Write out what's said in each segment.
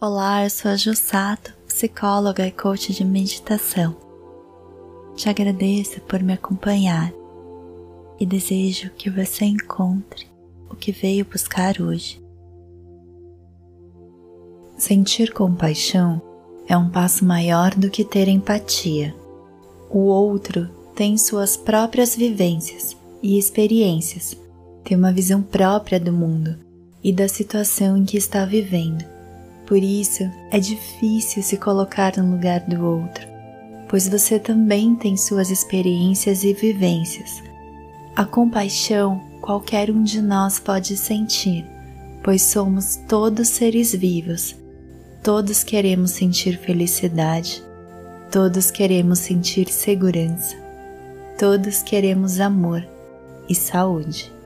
Olá, eu sou a Ju Sato, psicóloga e coach de meditação. Te agradeço por me acompanhar e desejo que você encontre o que veio buscar hoje. Sentir compaixão é um passo maior do que ter empatia. O outro tem suas próprias vivências e experiências, tem uma visão própria do mundo e da situação em que está vivendo por isso, é difícil se colocar no lugar do outro, pois você também tem suas experiências e vivências. A compaixão qualquer um de nós pode sentir, pois somos todos seres vivos. Todos queremos sentir felicidade, todos queremos sentir segurança, todos queremos amor e saúde.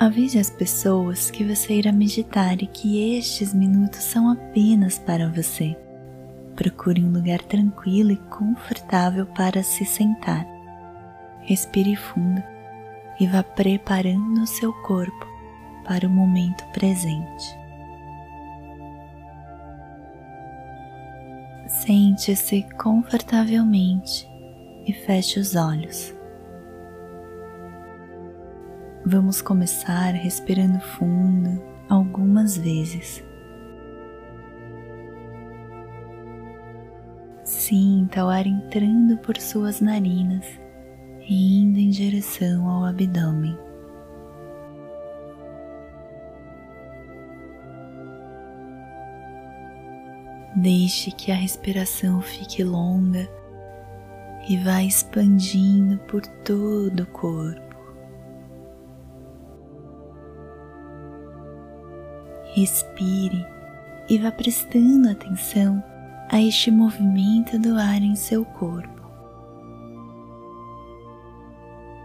Avise as pessoas que você irá meditar e que estes minutos são apenas para você. Procure um lugar tranquilo e confortável para se sentar. Respire fundo e vá preparando o seu corpo para o momento presente. Sente-se confortavelmente e feche os olhos. Vamos começar respirando fundo algumas vezes. Sinta o ar entrando por suas narinas e indo em direção ao abdômen. Deixe que a respiração fique longa e vá expandindo por todo o corpo. Respire e vá prestando atenção a este movimento do ar em seu corpo.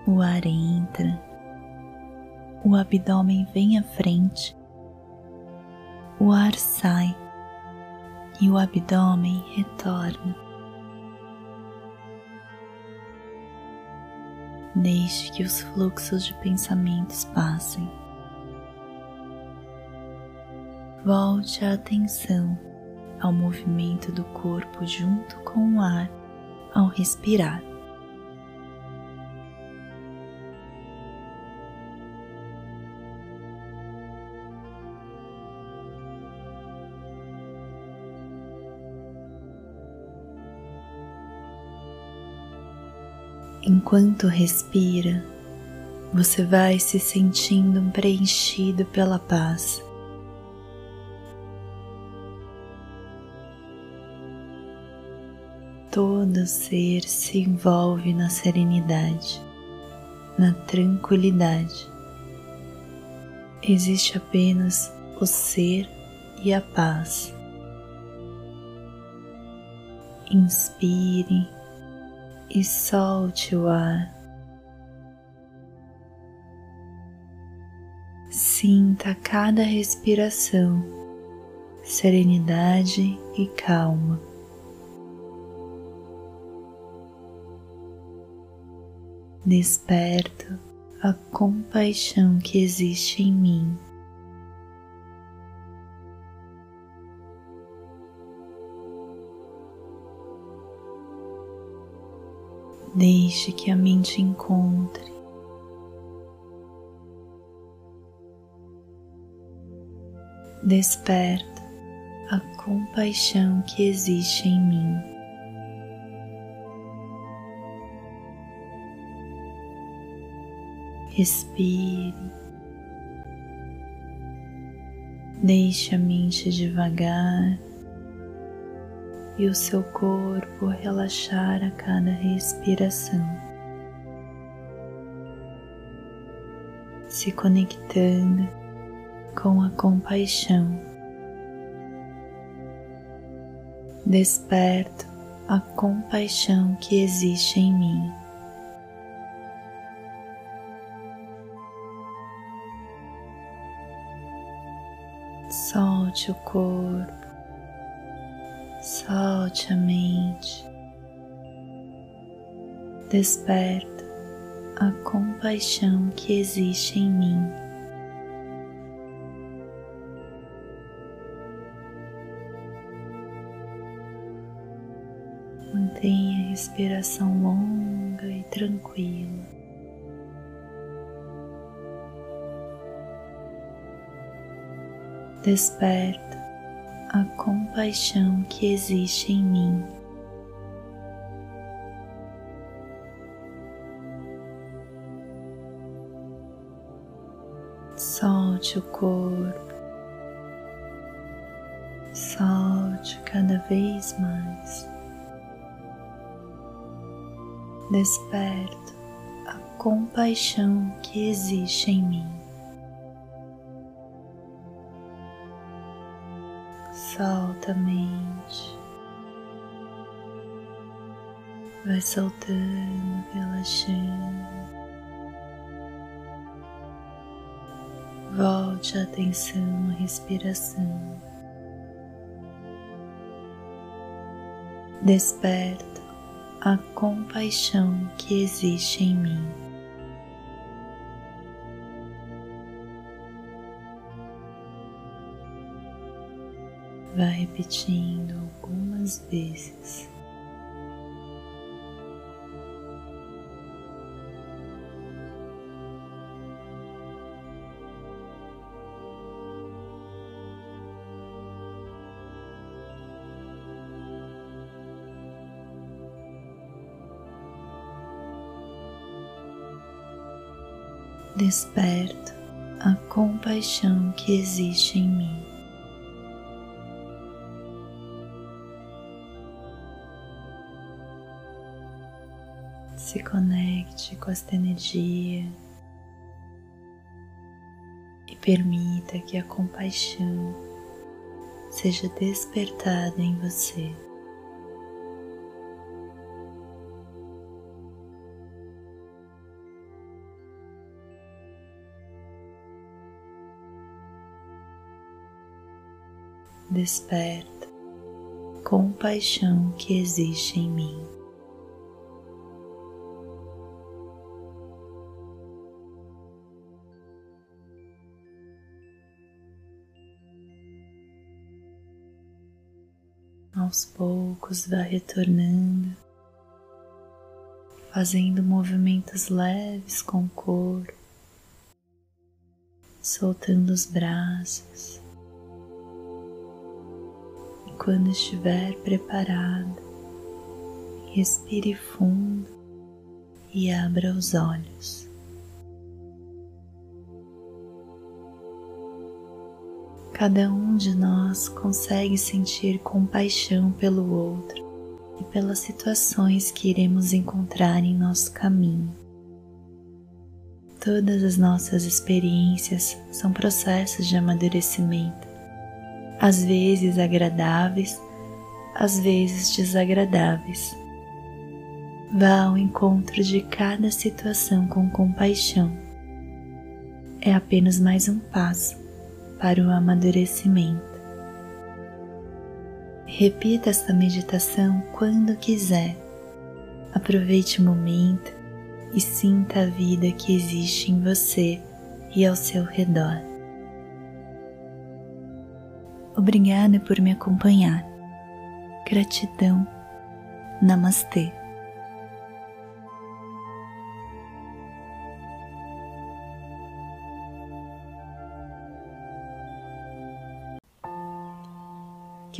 O ar entra, o abdômen vem à frente, o ar sai e o abdômen retorna. Deixe que os fluxos de pensamentos passem. Volte a atenção ao movimento do corpo junto com o ar ao respirar. Enquanto respira, você vai se sentindo preenchido pela paz todo ser se envolve na serenidade, na tranquilidade. Existe apenas o ser e a paz. Inspire e solte o ar. Sinta cada respiração, serenidade e calma. Desperto a compaixão que existe em mim. Deixe que a mente encontre desperta a compaixão que existe em mim. Respire. Deixe a mente devagar e o seu corpo relaxar a cada respiração, se conectando com a compaixão. Desperto a compaixão que existe em mim. Solte o corpo, solte a mente, desperta a compaixão que existe em mim. Mantenha a respiração longa e tranquila. Desperta a compaixão que existe em mim. Solte o corpo, solte cada vez mais. Desperta a compaixão que existe em mim. Solta a mente, vai soltando, relaxando. Volte a atenção à respiração. Desperta a compaixão que existe em mim. Vai repetindo algumas vezes. desperto a compaixão que existe em mim. Se conecte com esta energia e permita que a compaixão seja despertada em você. desperta compaixão que existe em mim. Aos poucos vá retornando, fazendo movimentos leves com o corpo, soltando os braços quando estiver preparado, respire fundo e abra os olhos. Cada um de nós consegue sentir compaixão pelo outro e pelas situações que iremos encontrar em nosso caminho. Todas as nossas experiências são processos de amadurecimento às vezes agradáveis, às vezes desagradáveis. Vá ao encontro de cada situação com compaixão. É apenas mais um passo para o amadurecimento. Repita esta meditação quando quiser. Aproveite o momento e sinta a vida que existe em você e ao seu redor. Obrigada por me acompanhar. Gratidão. Namastê.